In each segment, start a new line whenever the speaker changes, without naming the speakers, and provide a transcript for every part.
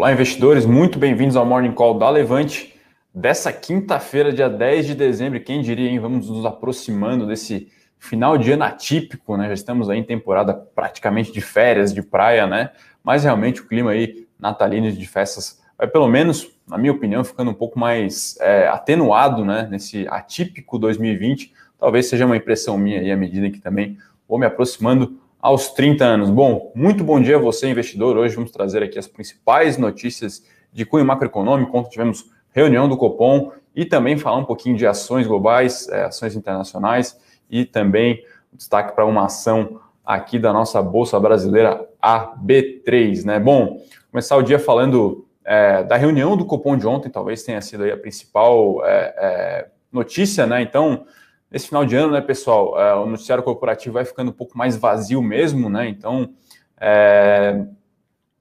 Olá, investidores, muito bem-vindos ao Morning Call da Levante dessa quinta-feira, dia 10 de dezembro. Quem diria, hein? Vamos nos aproximando desse final de ano atípico, né? Já estamos aí em temporada praticamente de férias, de praia, né? Mas realmente o clima aí natalino de festas vai, pelo menos, na minha opinião, ficando um pouco mais é, atenuado, né? Nesse atípico 2020. Talvez seja uma impressão minha aí à medida que também vou me aproximando aos 30 anos. Bom, muito bom dia a você, investidor. Hoje vamos trazer aqui as principais notícias de cunho macroeconômico, ontem tivemos reunião do Copom e também falar um pouquinho de ações globais, é, ações internacionais e também destaque para uma ação aqui da nossa Bolsa Brasileira AB3, né? Bom, começar o dia falando é, da reunião do Copom de ontem, talvez tenha sido a principal é, é, notícia, né? Então, Nesse final de ano, né, pessoal, é, o noticiário corporativo vai ficando um pouco mais vazio mesmo, né? Então, é,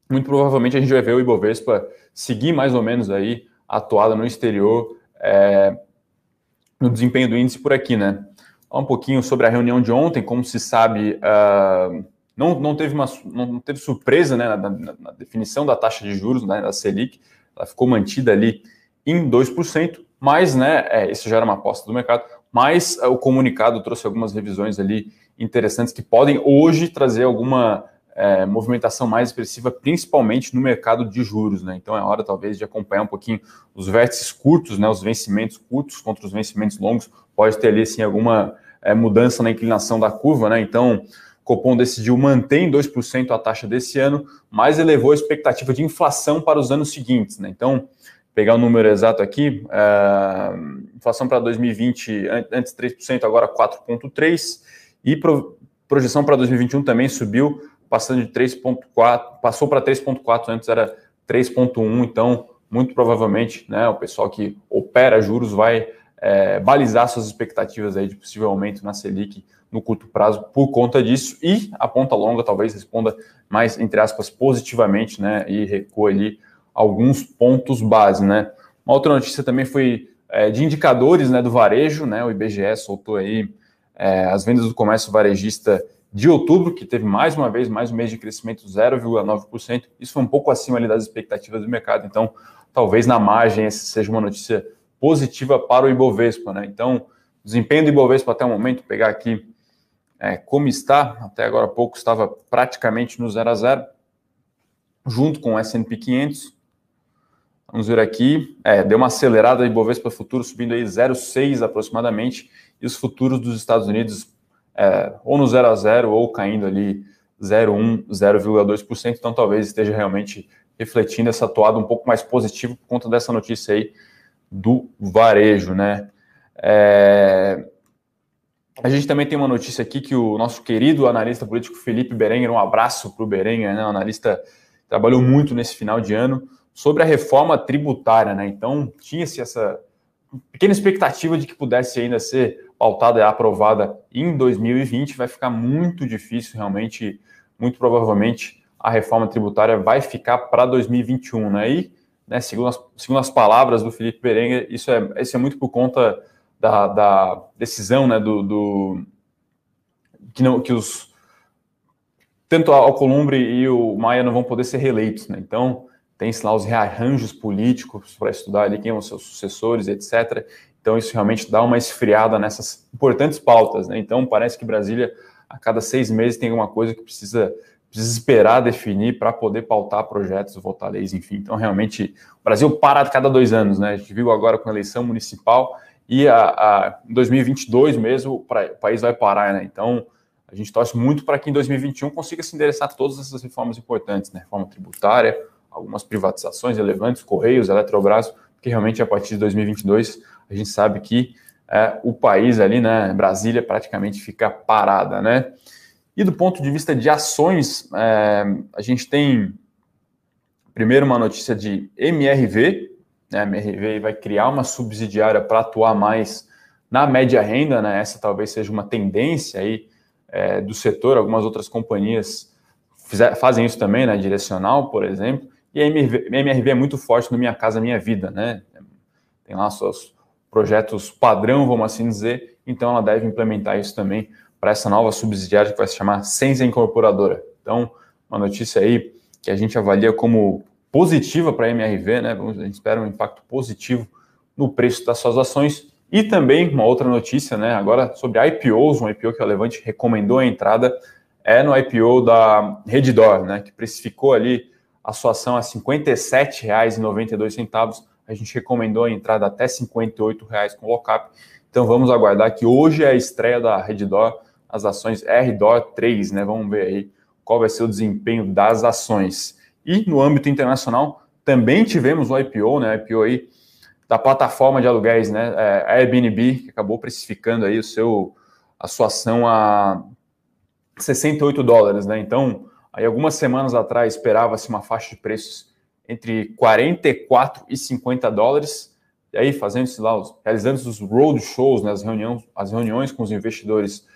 muito provavelmente a gente vai ver o Ibovespa seguir mais ou menos aí atuada no exterior é, no desempenho do índice por aqui, né? Um pouquinho sobre a reunião de ontem, como se sabe, uh, não, não, teve uma, não teve surpresa né, na, na, na definição da taxa de juros né, da Selic, ela ficou mantida ali em 2%, mas né, é, isso já era uma aposta do mercado, mas uh, o comunicado trouxe algumas revisões ali interessantes que podem hoje trazer alguma é, movimentação mais expressiva, principalmente no mercado de juros, né? Então é hora talvez de acompanhar um pouquinho os vértices curtos, né? Os vencimentos curtos contra os vencimentos longos, pode ter ali assim alguma é, mudança na inclinação da curva, né? Então Copom decidiu manter em 2% a taxa desse ano, mas elevou a expectativa de inflação para os anos seguintes, né? Então pegar o número exato aqui, uh, inflação para 2020, antes 3%, agora 4,3%, e pro, projeção para 2021 também subiu, passando de 3,4%, passou para 3,4%, antes era 3,1%, então, muito provavelmente, né, o pessoal que opera juros vai é, balizar suas expectativas aí de possível aumento na Selic no curto prazo por conta disso, e a ponta longa talvez responda mais, entre aspas, positivamente, né, e recua ali alguns pontos base, né? Uma outra notícia também foi é, de indicadores né, do varejo, né? O IBGE soltou aí é, as vendas do comércio varejista de outubro, que teve mais uma vez mais um mês de crescimento 0,9%. Isso foi um pouco acima ali das expectativas do mercado, então talvez na margem essa seja uma notícia positiva para o Ibovespa, né? Então, desempenho do Ibovespa até o momento, pegar aqui é, como está, até agora há pouco estava praticamente no 0 a 0, junto com o S&P 500, Vamos ver aqui. É, deu uma acelerada de Bovespa Futuro subindo aí 0,6 aproximadamente, e os futuros dos Estados Unidos é, ou no 0 a 0 ou caindo ali 0,1, 0,2%. Então talvez esteja realmente refletindo essa toada um pouco mais positiva por conta dessa notícia aí do varejo, né? É... A gente também tem uma notícia aqui que o nosso querido analista político Felipe Berenguer, um abraço para o Berenguer, né? Um analista trabalhou muito nesse final de ano sobre a reforma tributária, né? Então, tinha-se essa pequena expectativa de que pudesse ainda ser pautada e aprovada em 2020. Vai ficar muito difícil, realmente, muito provavelmente, a reforma tributária vai ficar para 2021, né? E, né, segundo, as, segundo as palavras do Felipe Berenguer, isso é, isso é muito por conta da, da decisão, né, do, do que, não, que os tanto a Alcolumbre e o Maia não vão poder ser reeleitos, né? Então, tem-se lá os rearranjos políticos para estudar ali quem são os seus sucessores, etc. Então, isso realmente dá uma esfriada nessas importantes pautas. Né? Então, parece que Brasília, a cada seis meses, tem alguma coisa que precisa, precisa esperar definir para poder pautar projetos, votar leis, enfim. Então, realmente, o Brasil para a cada dois anos. Né? A gente viu agora com a eleição municipal e a, a, em 2022 mesmo, o país vai parar. Né? Então, a gente torce muito para que em 2021 consiga se endereçar todas essas reformas importantes, né? reforma tributária, algumas privatizações relevantes, Correios, Eletrobras, porque realmente a partir de 2022 a gente sabe que é, o país ali, né, Brasília, praticamente fica parada, né? E do ponto de vista de ações, é, a gente tem primeiro uma notícia de MRV, né? A MRV vai criar uma subsidiária para atuar mais na média renda, né? Essa talvez seja uma tendência aí é, do setor. Algumas outras companhias fizer, fazem isso também, né? Direcional, por exemplo. E a MRV, a MRV é muito forte no Minha Casa Minha Vida, né? Tem lá seus projetos padrão, vamos assim dizer, então ela deve implementar isso também para essa nova subsidiária que vai se chamar Senza Incorporadora. Então, uma notícia aí que a gente avalia como positiva para a MRV, né? A gente espera um impacto positivo no preço das suas ações. E também uma outra notícia, né? Agora sobre IPOs, um IPO que a Levante recomendou a entrada é no IPO da Reddor, né? Que precificou ali a sua ação a R$ 57,92. A gente recomendou a entrada até R$ 58,00 com lockup. Então vamos aguardar que hoje é a estreia da Reddor, as ações RDOR 3, né? Vamos ver aí qual vai ser o desempenho das ações. E no âmbito internacional, também tivemos o IPO, né? IPO aí da plataforma de aluguéis, né? É, Airbnb, que acabou precificando aí o seu, a sua ação a 68 dólares, né? Então, aí algumas semanas atrás esperava-se uma faixa de preços entre 44 e 50 dólares. E aí, fazendo lá, realizando os road shows, né, as, reuniões, as reuniões com os investidores,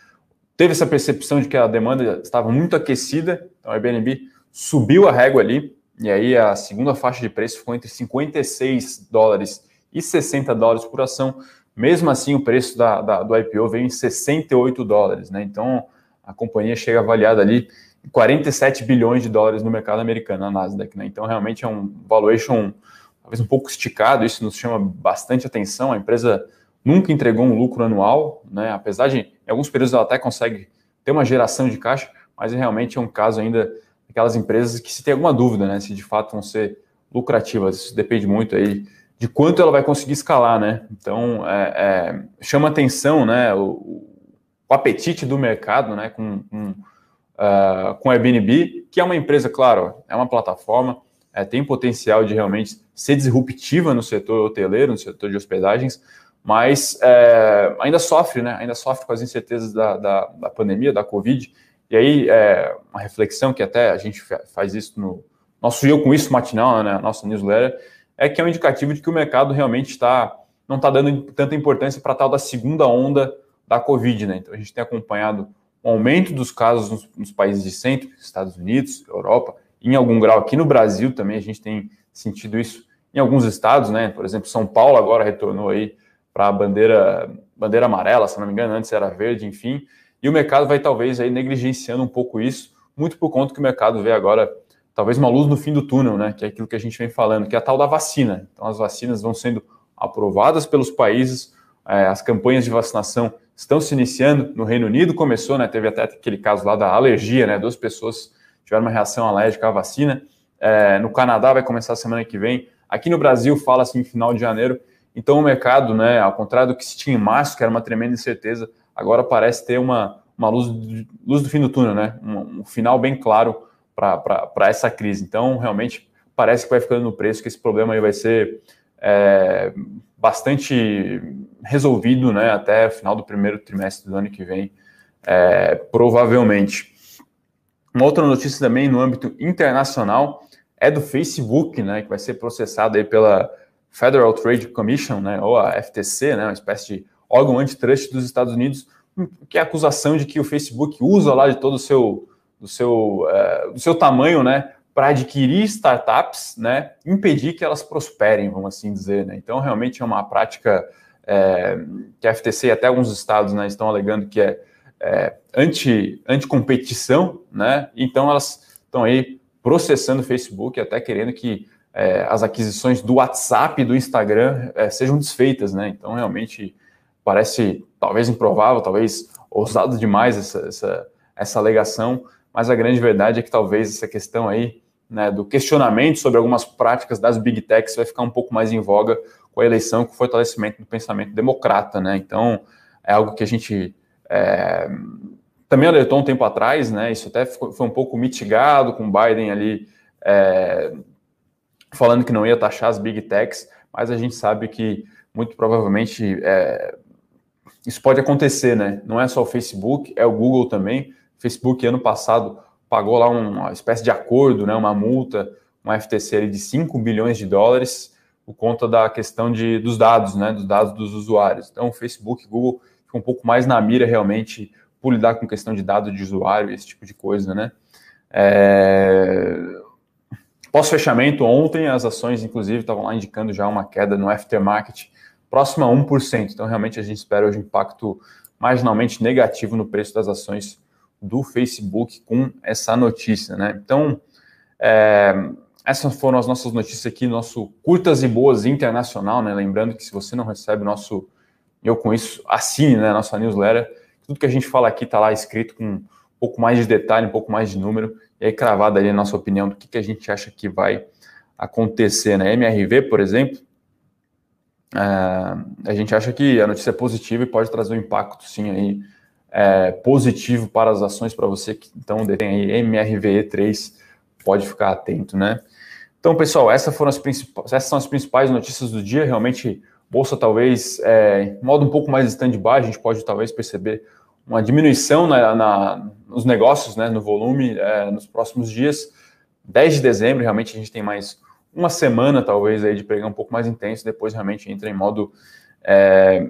teve essa percepção de que a demanda estava muito aquecida. Então, a Airbnb subiu a régua ali. E aí, a segunda faixa de preço ficou entre 56 dólares e 60 dólares por ação. Mesmo assim, o preço da, da, do IPO veio em 68 dólares, né? Então, a companhia chega avaliada ali 47 bilhões de dólares no mercado americano, na Nasdaq, né? Então, realmente é um valuation talvez um pouco esticado, isso nos chama bastante atenção. A empresa nunca entregou um lucro anual, né? Apesar de, em alguns períodos, ela até consegue ter uma geração de caixa, mas realmente é um caso ainda daquelas empresas que se tem alguma dúvida, né? Se de fato vão ser lucrativas. Isso depende muito aí de quanto ela vai conseguir escalar, né? Então, é, é, chama atenção, né, o, o, apetite do mercado, né, com, com, uh, com Airbnb, que é uma empresa, claro, é uma plataforma, é, tem potencial de realmente ser disruptiva no setor hoteleiro, no setor de hospedagens, mas é, ainda sofre, né? Ainda sofre com as incertezas da, da, da pandemia, da Covid. E aí, é, uma reflexão que até a gente faz isso no nosso Eu Com Isso matinal, né? Nossa newsletter, é que é um indicativo de que o mercado realmente está não está dando tanta importância para tal da segunda onda da Covid, né? Então a gente tem acompanhado o aumento dos casos nos, nos, países de centro, Estados Unidos, Europa, em algum grau aqui no Brasil também a gente tem sentido isso em alguns estados, né? Por exemplo, São Paulo agora retornou aí para a bandeira bandeira amarela, se não me engano, antes era verde, enfim. E o mercado vai talvez aí negligenciando um pouco isso, muito por conta que o mercado vê agora talvez uma luz no fim do túnel, né? Que é aquilo que a gente vem falando, que é a tal da vacina. Então, as vacinas vão sendo aprovadas pelos países, é, as campanhas de vacinação estão se iniciando. No Reino Unido começou, né? Teve até aquele caso lá da alergia, né? Duas pessoas tiveram uma reação alérgica à vacina. É, no Canadá vai começar semana que vem. Aqui no Brasil fala assim final de janeiro. Então o mercado, né? Ao contrário do que se tinha em março, que era uma tremenda incerteza, agora parece ter uma, uma luz, luz do fim do túnel, né? Um, um final bem claro para essa crise. Então, realmente, parece que vai ficando no preço, que esse problema aí vai ser é, bastante resolvido né, até final do primeiro trimestre do ano que vem, é, provavelmente. Uma outra notícia também no âmbito internacional é do Facebook, né, que vai ser processado aí pela Federal Trade Commission, né, ou a FTC, né, uma espécie de órgão antitrust dos Estados Unidos, que é a acusação de que o Facebook usa lá de todo o seu do seu, uh, do seu tamanho, né, para adquirir startups, né, impedir que elas prosperem, vamos assim dizer, né? Então, realmente é uma prática é, que a FTC e até alguns estados, né, estão alegando que é, é anti, anti-competição, né? Então, elas estão aí processando o Facebook, até querendo que é, as aquisições do WhatsApp e do Instagram é, sejam desfeitas, né? Então, realmente parece talvez improvável, talvez ousado demais essa, essa, essa alegação, mas a grande verdade é que talvez essa questão aí né, do questionamento sobre algumas práticas das big techs vai ficar um pouco mais em voga com a eleição, com o fortalecimento do pensamento democrata, né? Então é algo que a gente é, também alertou um tempo atrás, né? Isso até foi um pouco mitigado com Biden ali é, falando que não ia taxar as big techs, mas a gente sabe que muito provavelmente é, isso pode acontecer, né? Não é só o Facebook, é o Google também. Facebook, ano passado, pagou lá uma espécie de acordo, né, uma multa, uma FTC de 5 bilhões de dólares, por conta da questão de, dos dados, né, dos dados dos usuários. Então, Facebook, Google ficam um pouco mais na mira realmente por lidar com questão de dados de usuário, esse tipo de coisa, né. É... Pós-fechamento, ontem as ações, inclusive, estavam lá indicando já uma queda no aftermarket próxima a 1%. Então, realmente, a gente espera hoje um impacto marginalmente negativo no preço das ações do Facebook com essa notícia, né? Então, é, essas foram as nossas notícias aqui, nosso Curtas e Boas Internacional, né? Lembrando que se você não recebe nosso, eu com isso, assine, né, nossa newsletter. Tudo que a gente fala aqui está lá escrito com um pouco mais de detalhe, um pouco mais de número, e aí cravada ali a nossa opinião do que, que a gente acha que vai acontecer, né? MRV, por exemplo, é, a gente acha que a notícia é positiva e pode trazer um impacto, sim, aí, é, positivo para as ações para você que então detém aí MRVE3, pode ficar atento, né? Então, pessoal, essas foram as principais, essas são as principais notícias do dia. Realmente, bolsa talvez é, em modo um pouco mais stand-by, a gente pode talvez perceber uma diminuição na, na nos negócios, né, no volume é, nos próximos dias. 10 de dezembro, realmente a gente tem mais uma semana, talvez, aí de pegar um pouco mais intenso, depois realmente entra em modo é,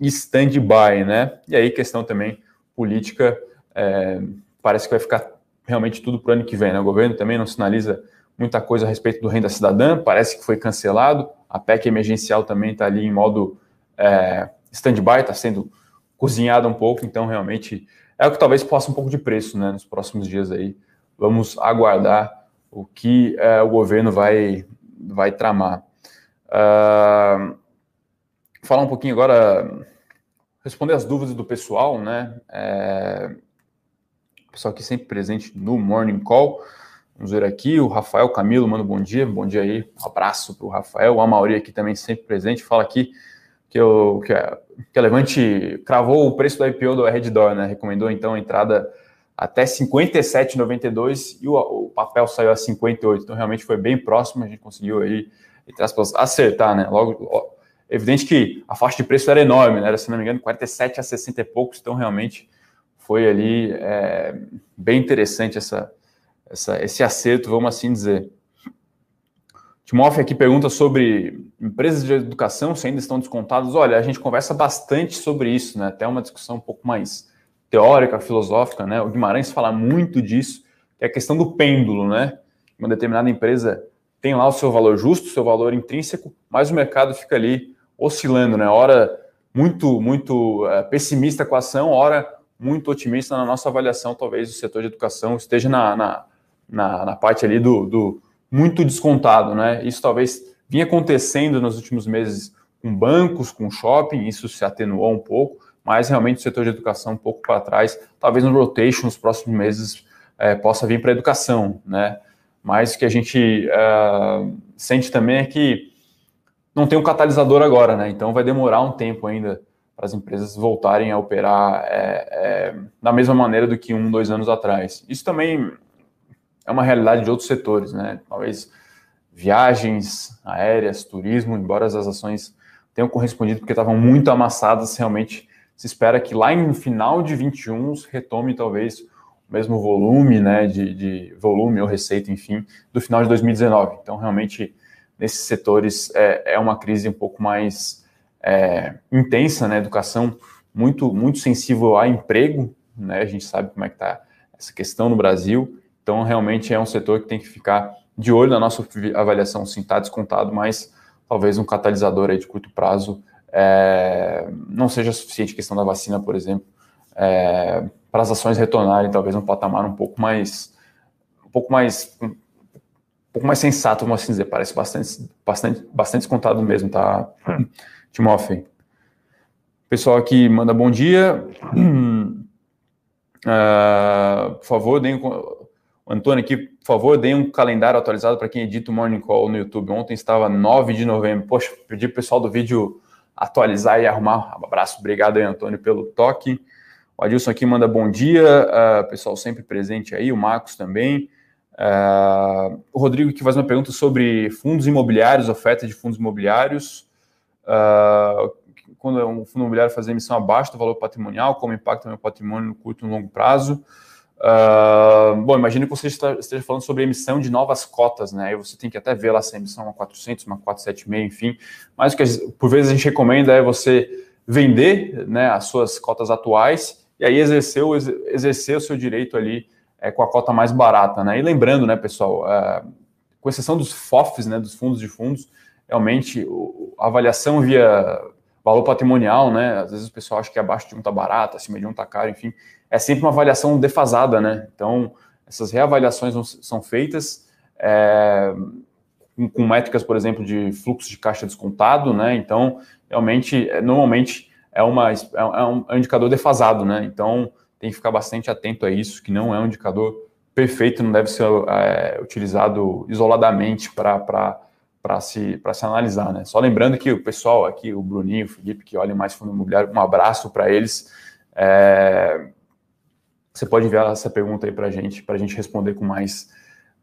stand-by, né? E aí, questão também política, é, parece que vai ficar realmente tudo para o ano que vem, né? O governo também não sinaliza muita coisa a respeito do renda cidadã, parece que foi cancelado, a PEC emergencial também está ali em modo é, stand-by, está sendo cozinhada um pouco, então realmente é o que talvez possa um pouco de preço, né? Nos próximos dias aí, vamos aguardar o que é, o governo vai, vai tramar. Uh, falar um pouquinho agora, responder as dúvidas do pessoal, né? É, pessoal aqui sempre presente no Morning Call. Vamos ver aqui, o Rafael Camilo um bom dia, bom dia aí, um abraço para o Rafael, a Mauri aqui também sempre presente, fala aqui que, eu, que, a, que a Levante cravou o preço do IPO do Redditor, né, recomendou então a entrada até 57,92 e o, o, papel saiu a 58. Então, realmente foi bem próximo, a gente conseguiu aí, entre aspas, acertar, né? Logo, evidente que a faixa de preço era enorme, né? Era, se não me engano, 47 a 60 e poucos, então realmente foi ali é, bem interessante essa, essa, esse acerto, vamos assim dizer. Timoff aqui pergunta sobre empresas de educação, se ainda estão descontadas. Olha, a gente conversa bastante sobre isso, né? Até uma discussão um pouco mais teórica, filosófica, né? O Guimarães fala muito disso, que é a questão do pêndulo, né? Uma determinada empresa tem lá o seu valor justo, o seu valor intrínseco, mas o mercado fica ali oscilando, né? Hora muito, muito é, pessimista com a ação, hora muito otimista na nossa avaliação. Talvez o setor de educação esteja na, na, na, na parte ali do, do muito descontado, né? Isso talvez vinha acontecendo nos últimos meses com bancos, com shopping, isso se atenuou um pouco, mas realmente o setor de educação um pouco para trás, talvez no rotation nos próximos meses é, possa vir para a educação, né? Mas o que a gente uh, sente também é que não tem um catalisador agora, né? Então vai demorar um tempo ainda para as empresas voltarem a operar é, é, da mesma maneira do que um, dois anos atrás. Isso também é uma realidade de outros setores, né? Talvez viagens aéreas, turismo, embora as ações tenham correspondido porque estavam muito amassadas, realmente se espera que lá no final de 21 retome talvez o mesmo volume, né, de, de volume ou receita, enfim, do final de 2019. Então, realmente, nesses setores é, é uma crise um pouco mais é, intensa, né, educação muito, muito sensível a emprego, né, a gente sabe como é que está essa questão no Brasil, então realmente é um setor que tem que ficar de olho. Na nossa avaliação, sim, está descontado, mas talvez um catalisador aí de curto prazo é, não seja suficiente. Questão da vacina, por exemplo, é, para as ações retornarem talvez um patamar um pouco mais um pouco mais pouco mais sensato, vamos assim dizer, parece bastante bastante bastante descontado mesmo, tá? Timóteo. Pessoal aqui manda bom dia. Uh, por favor, deem o Antônio aqui, por favor, deem um calendário atualizado para quem edita o Morning Call no YouTube. Ontem estava 9 de novembro. Poxa, pedi para o pessoal do vídeo atualizar e arrumar. Um abraço, obrigado aí, Antônio, pelo toque. O Adilson aqui manda bom dia, uh, pessoal sempre presente aí, o Marcos também. Uh, o Rodrigo que faz uma pergunta sobre fundos imobiliários, oferta de fundos imobiliários. Uh, quando um fundo imobiliário faz emissão abaixo do valor patrimonial, como impacta o meu patrimônio no curto e no longo prazo. Uh, bom, imagine que você esteja falando sobre emissão de novas cotas, né? Aí você tem que até ver lá se a emissão é uma 400, uma 476, enfim. Mas o que por vezes a gente recomenda é você vender né, as suas cotas atuais e aí exercer exercer o seu direito ali é, com a cota mais barata, né? E lembrando, né, pessoal, uh, com exceção dos FOFs, né, dos fundos de fundos, realmente a avaliação via valor patrimonial, né? Às vezes o pessoal acha que abaixo de um tá barato, acima de um tá caro, enfim é sempre uma avaliação defasada, né? Então, essas reavaliações são feitas é, com, métricas, por exemplo, de fluxo de caixa descontado, né? Então, realmente, é, normalmente é, uma, é, é, um, é um indicador defasado, né? Então, tem que ficar bastante atento a isso, que não é um indicador perfeito, não deve ser é, utilizado isoladamente para se, se analisar, né? Só lembrando que o pessoal aqui, o Bruninho, o Felipe, que olham mais fundo imobiliário, um abraço para eles. É, você pode enviar essa pergunta aí para a gente, para a gente responder com mais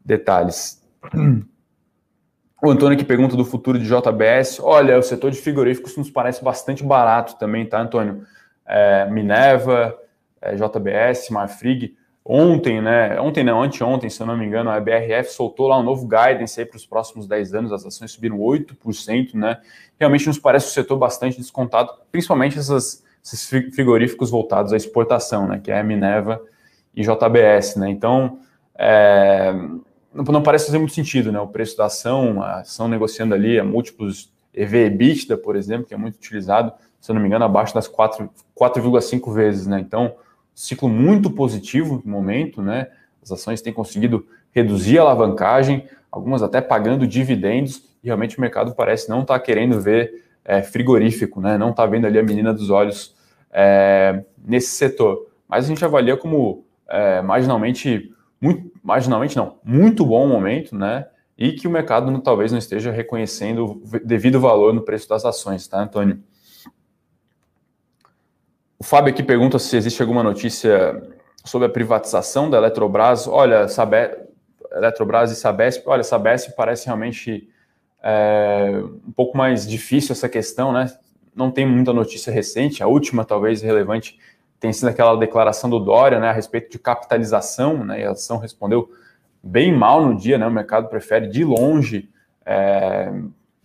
detalhes. O Antônio que pergunta do futuro de JBS. Olha, o setor de frigoríficos nos parece bastante barato também, tá, Antônio? É, Minerva, é, JBS, Marfrig. Ontem, né? Ontem não, anteontem, se eu não me engano, a BRF soltou lá um novo guidance aí para os próximos 10 anos, as ações subiram 8%, né? Realmente nos parece um setor bastante descontado, principalmente essas, esses frigoríficos voltados à exportação, né? Que é a Minerva e JBS, né? Então, é, não, não, parece fazer muito sentido, né? O preço da ação, a ação negociando ali a múltiplos EV/EBITDA, por exemplo, que é muito utilizado, se eu não me engano, abaixo das 4,5 vezes, né? Então, ciclo muito positivo no momento, né? As ações têm conseguido reduzir a alavancagem, algumas até pagando dividendos, e realmente o mercado parece não estar tá querendo ver é, frigorífico, né? Não está vendo ali a menina dos olhos é, nesse setor. Mas a gente avalia como é, marginalmente muito, marginalmente não, muito bom momento, né? E que o mercado não, talvez não esteja reconhecendo o devido valor no preço das ações, tá, Antônio? O Fábio aqui pergunta se existe alguma notícia sobre a privatização da Eletrobras. Olha, Sabe... Eletrobras e Sabesp, olha, Sabesp parece realmente é, um pouco mais difícil essa questão, né? Não tem muita notícia recente, a última talvez relevante tem sido aquela declaração do Dória né, a respeito de capitalização, né, e a ação respondeu bem mal no dia, né, o mercado prefere de longe é,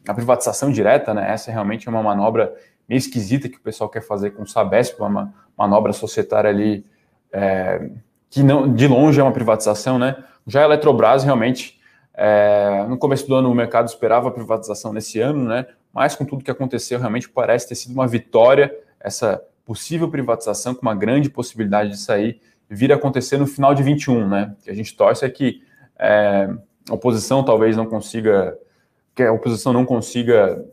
a privatização direta, né, essa realmente é uma manobra meio esquisita que o pessoal quer fazer com o Sabesp, uma manobra societária ali é, que não, de longe é uma privatização, né, já a Eletrobras realmente, é, no começo do ano o mercado esperava a privatização nesse ano, né, mas com tudo que aconteceu realmente parece ter sido uma vitória essa possível privatização, com uma grande possibilidade de sair, vir a acontecer no final de 21, né? Que a gente torce é que é, a oposição talvez não consiga, que a oposição não consiga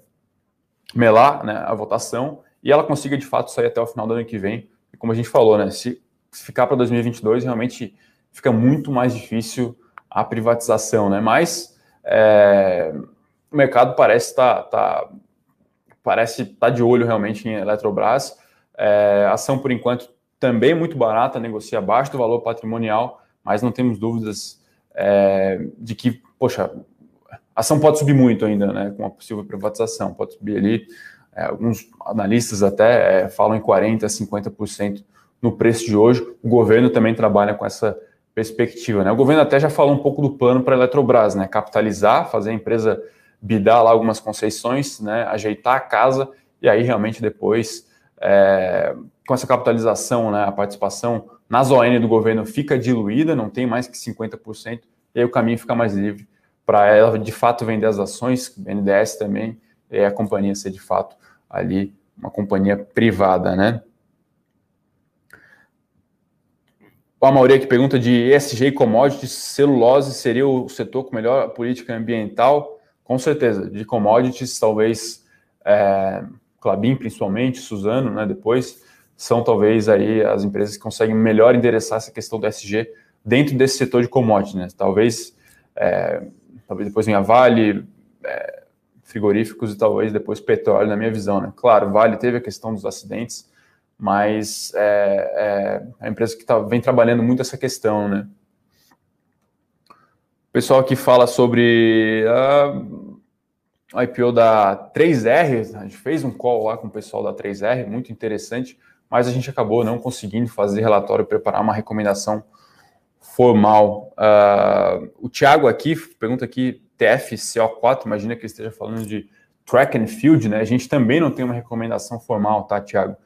melar né, a votação e ela consiga de fato sair até o final do ano que vem. E como a gente falou, né? Se, ficar para 2022, realmente fica muito mais difícil a privatização, né? Mas é, o mercado parece estar tá, tá, parece tá de olho realmente em Eletrobras é, ação, por enquanto, também muito barata, negocia abaixo do valor patrimonial, mas não temos dúvidas é, de que, poxa, a ação pode subir muito ainda, né, com a possível privatização, pode subir ali, é, alguns analistas até é, falam em 40%, 50% no preço de hoje, o governo também trabalha com essa perspectiva, né, o governo até já falou um pouco do plano para a Eletrobras, né, capitalizar, fazer a empresa bidar lá algumas concessões, né, ajeitar a casa, e aí realmente depois é, com essa capitalização, né, a participação na ON do governo fica diluída, não tem mais que 50%, e aí o caminho fica mais livre para ela de fato vender as ações, BNDES também, e a companhia ser de fato ali uma companhia privada, né? O Amaury que pergunta de ESG e commodities, celulose seria o setor com melhor política ambiental? Com certeza, de commodities talvez é, Clabin principalmente, Suzano, né, depois, são talvez aí as empresas que conseguem melhor endereçar essa questão do SG dentro desse setor de commodities, né? Talvez, é, talvez depois venha Vale, é, frigoríficos e talvez depois petróleo, na minha visão, né? Claro, Vale teve a questão dos acidentes, mas é, é a empresa que tá, vem trabalhando muito essa questão, né? O pessoal aqui fala sobre... Uh, IPO da 3R, a gente fez um call lá com o pessoal da 3R, muito interessante, mas a gente acabou não conseguindo fazer relatório, preparar uma recomendação formal. Uh, o Thiago aqui pergunta aqui, TFCO4, imagina que ele esteja falando de track and field, né? A gente também não tem uma recomendação formal, tá, Thiago,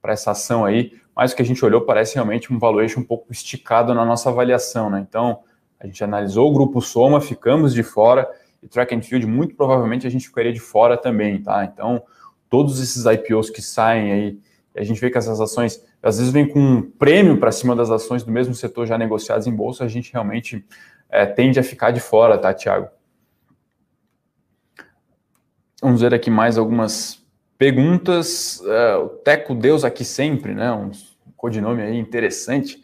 para essa ação aí, mas o que a gente olhou parece realmente um valuation um pouco esticado na nossa avaliação, né? Então, a gente analisou o grupo Soma, ficamos de fora, e track and field, muito provavelmente a gente ficaria de fora também, tá? Então, todos esses IPOs que saem aí, a gente vê que essas ações, às vezes vem com um prêmio para cima das ações do mesmo setor já negociadas em bolsa, a gente realmente é, tende a ficar de fora, tá, Thiago? Vamos ver aqui mais algumas perguntas. Uh, o Teco Deus aqui sempre, né? Um codinome aí interessante.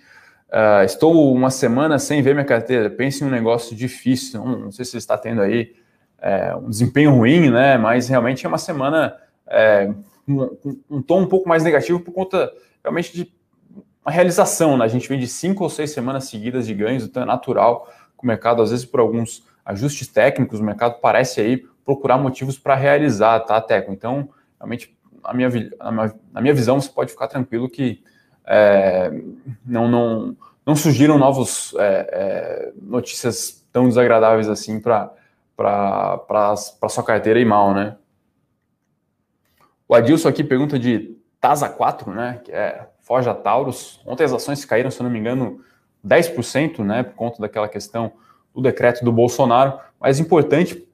Uh, estou uma semana sem ver minha carteira. Pense em um negócio difícil. Não, não sei se está tendo aí é, um desempenho ruim, né? Mas realmente é uma semana é, um, tom um pouco mais negativo por conta realmente de uma realização. Né? A gente vem de cinco ou seis semanas seguidas de ganhos, então é natural que o mercado, às vezes, por alguns ajustes técnicos, o mercado parece aí procurar motivos para realizar, tá, Teco? Então, realmente, na minha, na minha visão, você pode ficar tranquilo que é, não, não, não surgiram novos é, é, notícias tão desagradáveis assim para para sua carteira e mal, né? O Adilson aqui pergunta de TASA 4, né? Que é Forja Taurus. Ontem as ações caíram, se não me engano, 10%, né? Por conta daquela questão do decreto do Bolsonaro. Mas é importante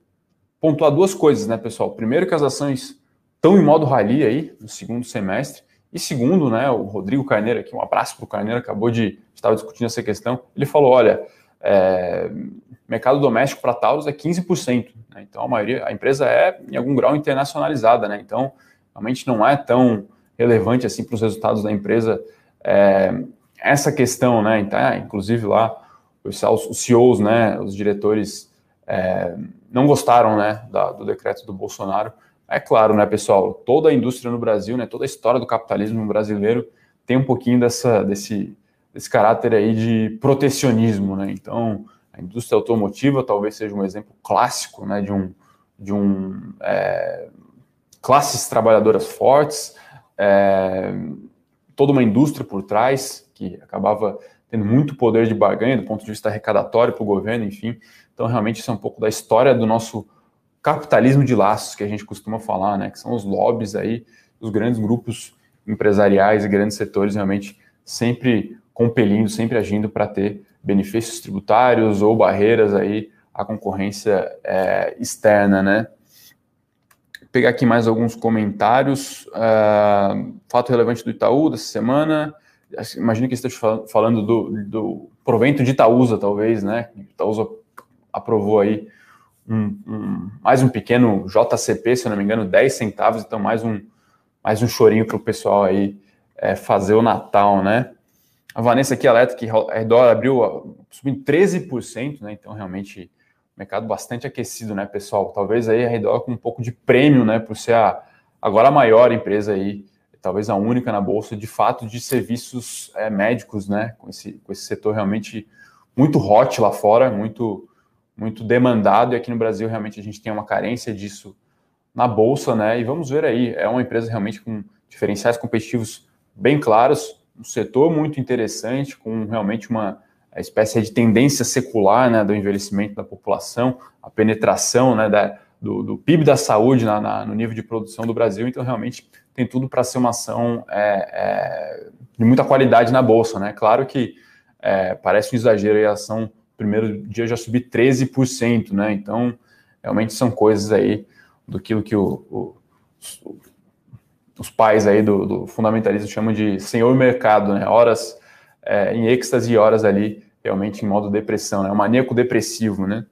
pontuar duas coisas, né, pessoal? Primeiro, que as ações estão em modo rally aí no segundo semestre. E segundo, né, o Rodrigo Carneiro aqui, um abraço para o Carneiro, acabou de estar discutindo essa questão. Ele falou: olha, é, mercado doméstico para Taurus é 15%. Né? Então a maioria, a empresa é em algum grau internacionalizada, né? Então realmente não é tão relevante assim para os resultados da empresa é, essa questão, né? Então, é, inclusive lá os, os CEOs, né, os diretores é, não gostaram, né, da, do decreto do Bolsonaro é claro, né, pessoal, toda a indústria no Brasil, né, toda a história do capitalismo brasileiro tem um pouquinho dessa, desse, desse caráter aí de protecionismo, né? Então, a indústria automotiva talvez seja um exemplo clássico, né, de um, de um é, classes trabalhadoras fortes, é, toda uma indústria por trás que acabava tendo muito poder de barganha do ponto de vista arrecadatório para o governo, enfim. Então, realmente, isso é um pouco da história do nosso capitalismo de laços que a gente costuma falar, né? Que são os lobbies aí, os grandes grupos empresariais e grandes setores realmente sempre compelindo, sempre agindo para ter benefícios tributários ou barreiras aí à concorrência é, externa, né? Pegar aqui mais alguns comentários. Uh, fato relevante do Itaú dessa semana. Imagino que esteja falando do, do provento de Itaúsa, talvez, né? Itaúsa aprovou aí um, um, mais um pequeno JCP, se eu não me engano, 10 centavos, então mais um, mais um chorinho para o pessoal aí é, fazer o Natal, né? A Vanessa aqui alerta que a Redor abriu subindo 13%, né? Então, realmente, mercado bastante aquecido, né, pessoal? Talvez aí a Redor com um pouco de prêmio, né, por ser a, agora a maior empresa aí, talvez a única na Bolsa, de fato, de serviços é, médicos, né? Com esse, com esse setor realmente muito hot lá fora, muito muito demandado e aqui no Brasil realmente a gente tem uma carência disso na bolsa, né? E vamos ver aí, é uma empresa realmente com diferenciais competitivos bem claros, um setor muito interessante, com realmente uma espécie de tendência secular, né, do envelhecimento da população, a penetração, né, da, do, do PIB da saúde na, na, no nível de produção do Brasil, então realmente tem tudo para ser uma ação é, é, de muita qualidade na bolsa, né? Claro que é, parece um exagero a ação primeiro dia já subi 13%, né? Então, realmente são coisas aí do que, que o, o, os pais aí do, do, fundamentalismo chamam de senhor mercado, né? Horas é, em êxtase e horas ali realmente em modo depressão, né? O maníaco depressivo, né?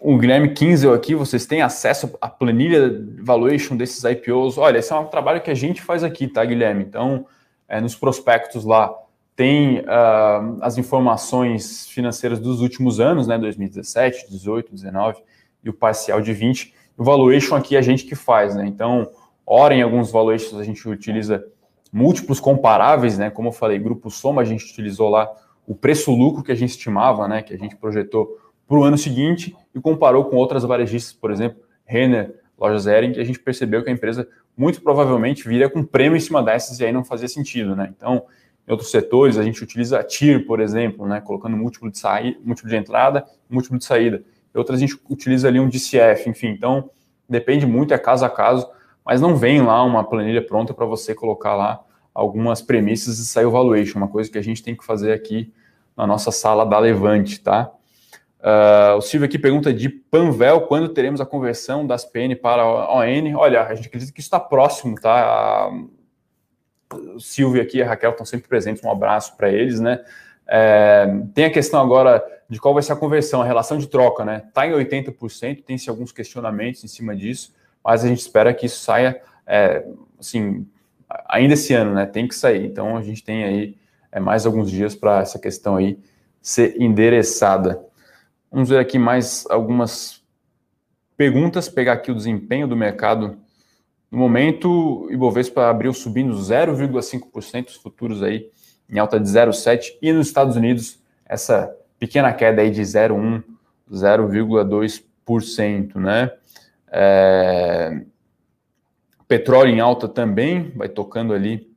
O Guilherme Kinzel aqui, vocês têm acesso à planilha valuation desses IPOs? Olha, esse é um trabalho que a gente faz aqui, tá, Guilherme? Então, é, nos prospectos lá, tem uh, as informações financeiras dos últimos anos, né, 2017, 18, 19 e o parcial de 20. O valuation aqui é a gente que faz, né? Então, ora em alguns valuations a gente utiliza múltiplos comparáveis, né? Como eu falei, grupo soma a gente utilizou lá o preço-lucro que a gente estimava, né? Que a gente projetou para o ano seguinte e comparou com outras varejistas, por exemplo, Renner, Lojas Ering, que a gente percebeu que a empresa muito provavelmente viria com prêmio em cima dessas e aí não fazia sentido, né? Então, em outros setores, a gente utiliza a TIR, por exemplo, né, colocando múltiplo de, saída, múltiplo de entrada, múltiplo de saída. Em outras, a gente utiliza ali um DCF, enfim. Então, depende muito, é caso a caso, mas não vem lá uma planilha pronta para você colocar lá algumas premissas e sair o valuation, uma coisa que a gente tem que fazer aqui na nossa sala da Levante, tá? Uh, o Silvio aqui pergunta de Panvel, quando teremos a conversão das PN para ON? Olha, a gente acredita que isso está próximo, tá? o Silvio aqui e a Raquel estão sempre presentes, um abraço para eles, né? É, tem a questão agora de qual vai ser a conversão, a relação de troca, né? Está em 80%, tem-se alguns questionamentos em cima disso, mas a gente espera que isso saia, é, assim, ainda esse ano, né? Tem que sair. Então a gente tem aí é, mais alguns dias para essa questão aí ser endereçada. Vamos ver aqui mais algumas perguntas, pegar aqui o desempenho do mercado. No momento, Ibovespa abriu subindo 0,5%, os futuros aí em alta de 0,7%, e nos Estados Unidos, essa pequena queda aí de 0,1%, 0,2%, né? É... Petróleo em alta também, vai tocando ali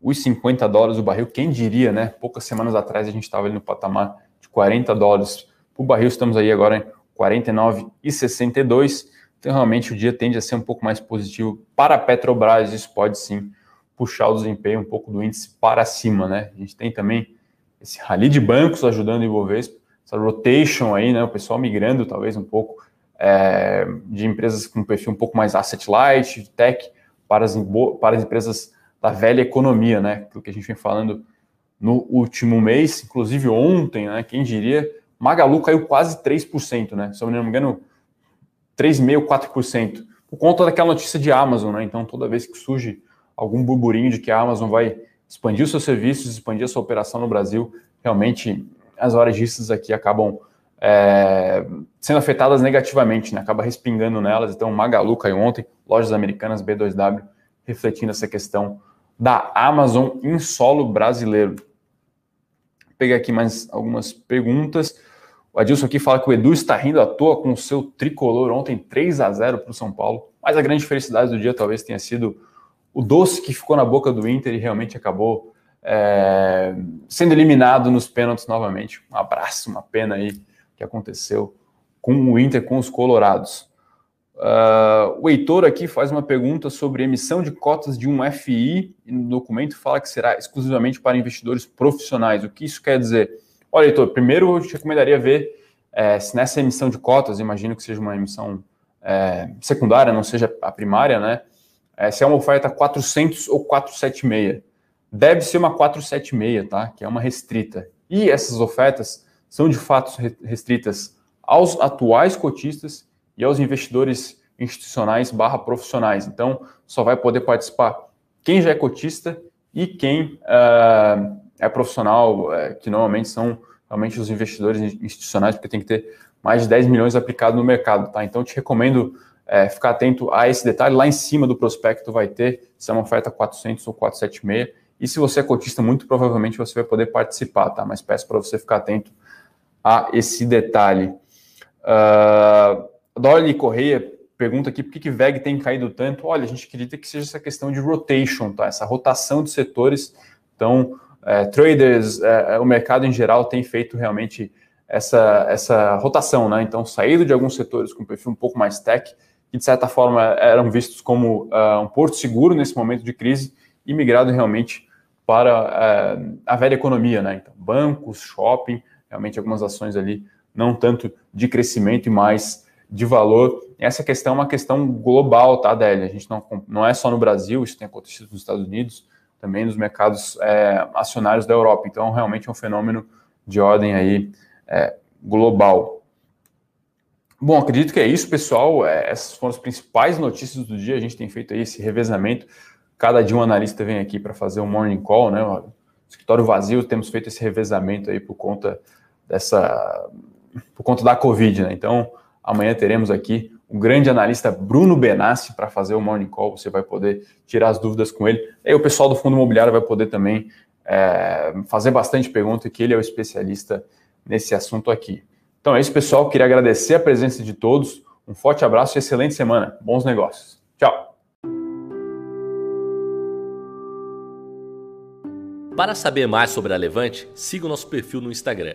os 50 dólares o barril. Quem diria, né? Poucas semanas atrás a gente estava ali no patamar de 40 dólares o barril, estamos aí agora em 49,62. Então, realmente, o dia tende a ser um pouco mais positivo para a Petrobras. Isso pode sim puxar o desempenho um pouco do índice para cima, né? A gente tem também esse rally de bancos ajudando o Ibovespa, essa rotation aí, né? O pessoal migrando talvez um pouco é, de empresas com perfil um pouco mais asset light, tech, para as, para as empresas da velha economia, né? Aquilo que a gente vem falando no último mês, inclusive ontem, né? Quem diria, Magalu caiu quase 3%, né? Se eu não me engano, 3,5%, 4%, por conta daquela notícia de Amazon, né? Então, toda vez que surge algum burburinho de que a Amazon vai expandir os seus serviços, expandir a sua operação no Brasil, realmente as varejistas aqui acabam é, sendo afetadas negativamente, né? Acaba respingando nelas. Então, Magalu caiu ontem, lojas americanas B2W refletindo essa questão da Amazon em solo brasileiro. Vou pegar aqui mais algumas perguntas. O Adilson aqui fala que o Edu está rindo à toa com o seu tricolor ontem 3 a 0 para o São Paulo. Mas a grande felicidade do dia talvez tenha sido o doce que ficou na boca do Inter e realmente acabou é, sendo eliminado nos pênaltis novamente. Um abraço, uma pena aí que aconteceu com o Inter, com os Colorados. Uh, o Heitor aqui faz uma pergunta sobre emissão de cotas de um FI e no documento fala que será exclusivamente para investidores profissionais. O que isso quer dizer? Olha, Heitor, primeiro eu te recomendaria ver é, se nessa emissão de cotas, imagino que seja uma emissão é, secundária, não seja a primária, né? É, se é uma oferta 400 ou 476. Deve ser uma 476, tá? Que é uma restrita. E essas ofertas são de fato restritas aos atuais cotistas e aos investidores institucionais barra profissionais. Então, só vai poder participar quem já é cotista e quem uh, é profissional, uh, que normalmente são realmente os investidores institucionais, porque tem que ter mais de 10 milhões aplicado no mercado, tá? Então, te recomendo uh, ficar atento a esse detalhe. Lá em cima do prospecto vai ter se é uma oferta 400 ou 476. E se você é cotista, muito provavelmente você vai poder participar, tá? Mas peço para você ficar atento a esse detalhe. Uh, Dolly Correia pergunta aqui por que, que VEG tem caído tanto. Olha, a gente acredita que seja essa questão de rotation, tá? Essa rotação de setores. Então, é, traders, é, é, o mercado em geral tem feito realmente essa, essa rotação, né? Então, saído de alguns setores com perfil um pouco mais tech, que de certa forma eram vistos como uh, um porto seguro nesse momento de crise, e migrado realmente para uh, a velha economia, né? Então, bancos, shopping, realmente algumas ações ali não tanto de crescimento e mais de valor. Essa questão é uma questão global, tá, Délia? A gente não, não é só no Brasil, isso tem acontecido nos Estados Unidos, também nos mercados é, acionários da Europa. Então, realmente é um fenômeno de ordem aí é, global. Bom, acredito que é isso, pessoal. É, essas foram as principais notícias do dia. A gente tem feito aí esse revezamento. Cada dia um analista vem aqui para fazer um morning call, né? O escritório vazio, temos feito esse revezamento aí por conta dessa, por conta da Covid, né? Então, Amanhã teremos aqui o grande analista Bruno Benassi para fazer o Morning Call. Você vai poder tirar as dúvidas com ele. E o pessoal do Fundo Imobiliário vai poder também é, fazer bastante pergunta, que ele é o especialista nesse assunto aqui. Então é isso, pessoal. Queria agradecer a presença de todos. Um forte abraço e excelente semana. Bons negócios. Tchau.
Para saber mais sobre a Levante, siga o nosso perfil no Instagram